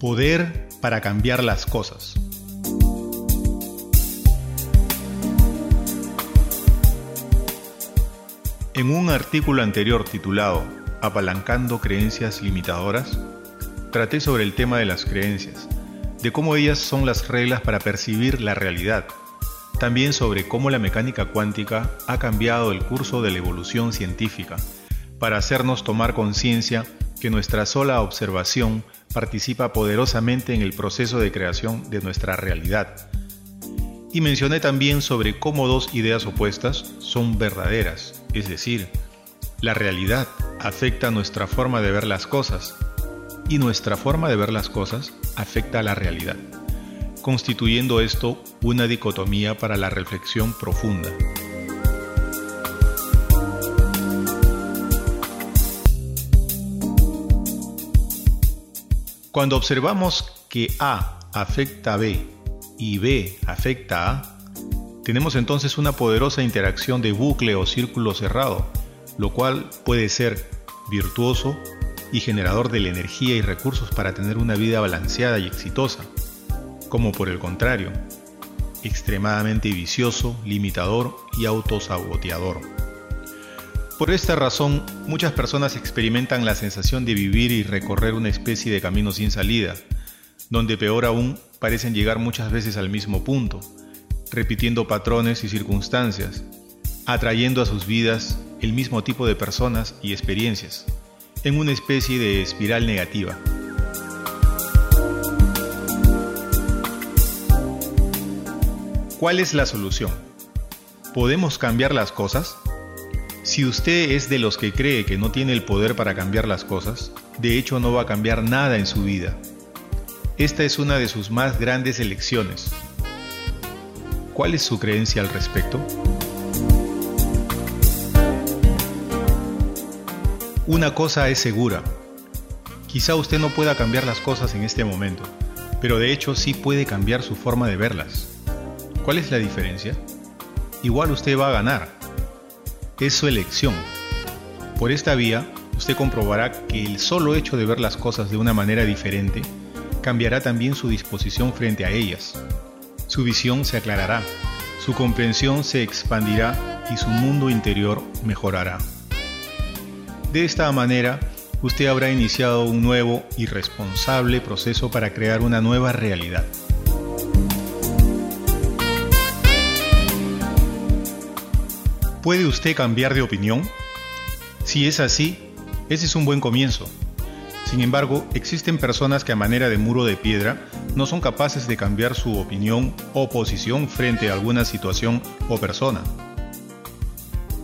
Poder para cambiar las cosas. En un artículo anterior titulado Apalancando creencias limitadoras, traté sobre el tema de las creencias, de cómo ellas son las reglas para percibir la realidad, también sobre cómo la mecánica cuántica ha cambiado el curso de la evolución científica para hacernos tomar conciencia que nuestra sola observación participa poderosamente en el proceso de creación de nuestra realidad. Y mencioné también sobre cómo dos ideas opuestas son verdaderas, es decir, la realidad afecta nuestra forma de ver las cosas y nuestra forma de ver las cosas afecta a la realidad, constituyendo esto una dicotomía para la reflexión profunda. Cuando observamos que A afecta a B y B afecta a A, tenemos entonces una poderosa interacción de bucle o círculo cerrado, lo cual puede ser virtuoso y generador de la energía y recursos para tener una vida balanceada y exitosa, como por el contrario, extremadamente vicioso, limitador y autosaboteador. Por esta razón, muchas personas experimentan la sensación de vivir y recorrer una especie de camino sin salida, donde peor aún parecen llegar muchas veces al mismo punto, repitiendo patrones y circunstancias, atrayendo a sus vidas el mismo tipo de personas y experiencias, en una especie de espiral negativa. ¿Cuál es la solución? ¿Podemos cambiar las cosas? Si usted es de los que cree que no tiene el poder para cambiar las cosas, de hecho no va a cambiar nada en su vida. Esta es una de sus más grandes elecciones. ¿Cuál es su creencia al respecto? Una cosa es segura. Quizá usted no pueda cambiar las cosas en este momento, pero de hecho sí puede cambiar su forma de verlas. ¿Cuál es la diferencia? Igual usted va a ganar es su elección. Por esta vía, usted comprobará que el solo hecho de ver las cosas de una manera diferente cambiará también su disposición frente a ellas. Su visión se aclarará, su comprensión se expandirá y su mundo interior mejorará. De esta manera, usted habrá iniciado un nuevo y responsable proceso para crear una nueva realidad. ¿Puede usted cambiar de opinión? Si es así, ese es un buen comienzo. Sin embargo, existen personas que a manera de muro de piedra no son capaces de cambiar su opinión o posición frente a alguna situación o persona.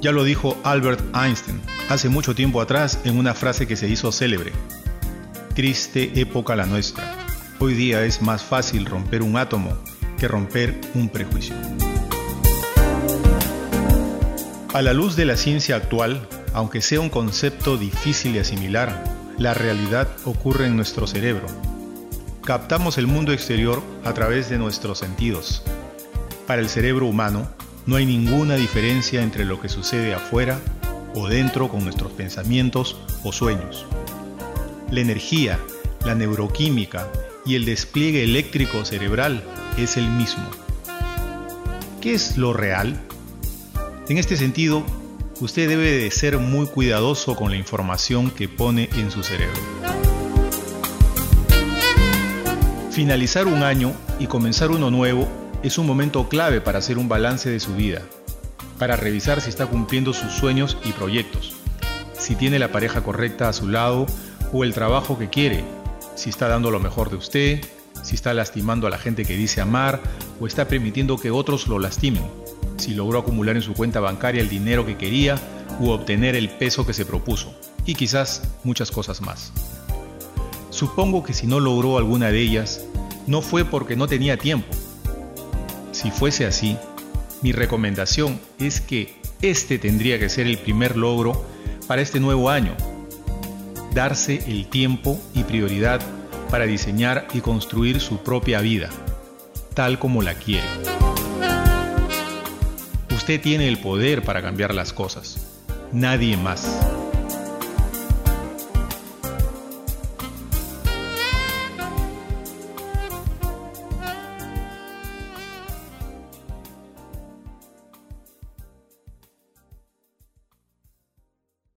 Ya lo dijo Albert Einstein hace mucho tiempo atrás en una frase que se hizo célebre. Triste época la nuestra. Hoy día es más fácil romper un átomo que romper un prejuicio. A la luz de la ciencia actual, aunque sea un concepto difícil de asimilar, la realidad ocurre en nuestro cerebro. Captamos el mundo exterior a través de nuestros sentidos. Para el cerebro humano, no hay ninguna diferencia entre lo que sucede afuera o dentro con nuestros pensamientos o sueños. La energía, la neuroquímica y el despliegue eléctrico cerebral es el mismo. ¿Qué es lo real? En este sentido, usted debe de ser muy cuidadoso con la información que pone en su cerebro. Finalizar un año y comenzar uno nuevo es un momento clave para hacer un balance de su vida, para revisar si está cumpliendo sus sueños y proyectos, si tiene la pareja correcta a su lado o el trabajo que quiere, si está dando lo mejor de usted, si está lastimando a la gente que dice amar o está permitiendo que otros lo lastimen si logró acumular en su cuenta bancaria el dinero que quería u obtener el peso que se propuso, y quizás muchas cosas más. Supongo que si no logró alguna de ellas, no fue porque no tenía tiempo. Si fuese así, mi recomendación es que este tendría que ser el primer logro para este nuevo año. Darse el tiempo y prioridad para diseñar y construir su propia vida, tal como la quiere. Usted tiene el poder para cambiar las cosas. Nadie más.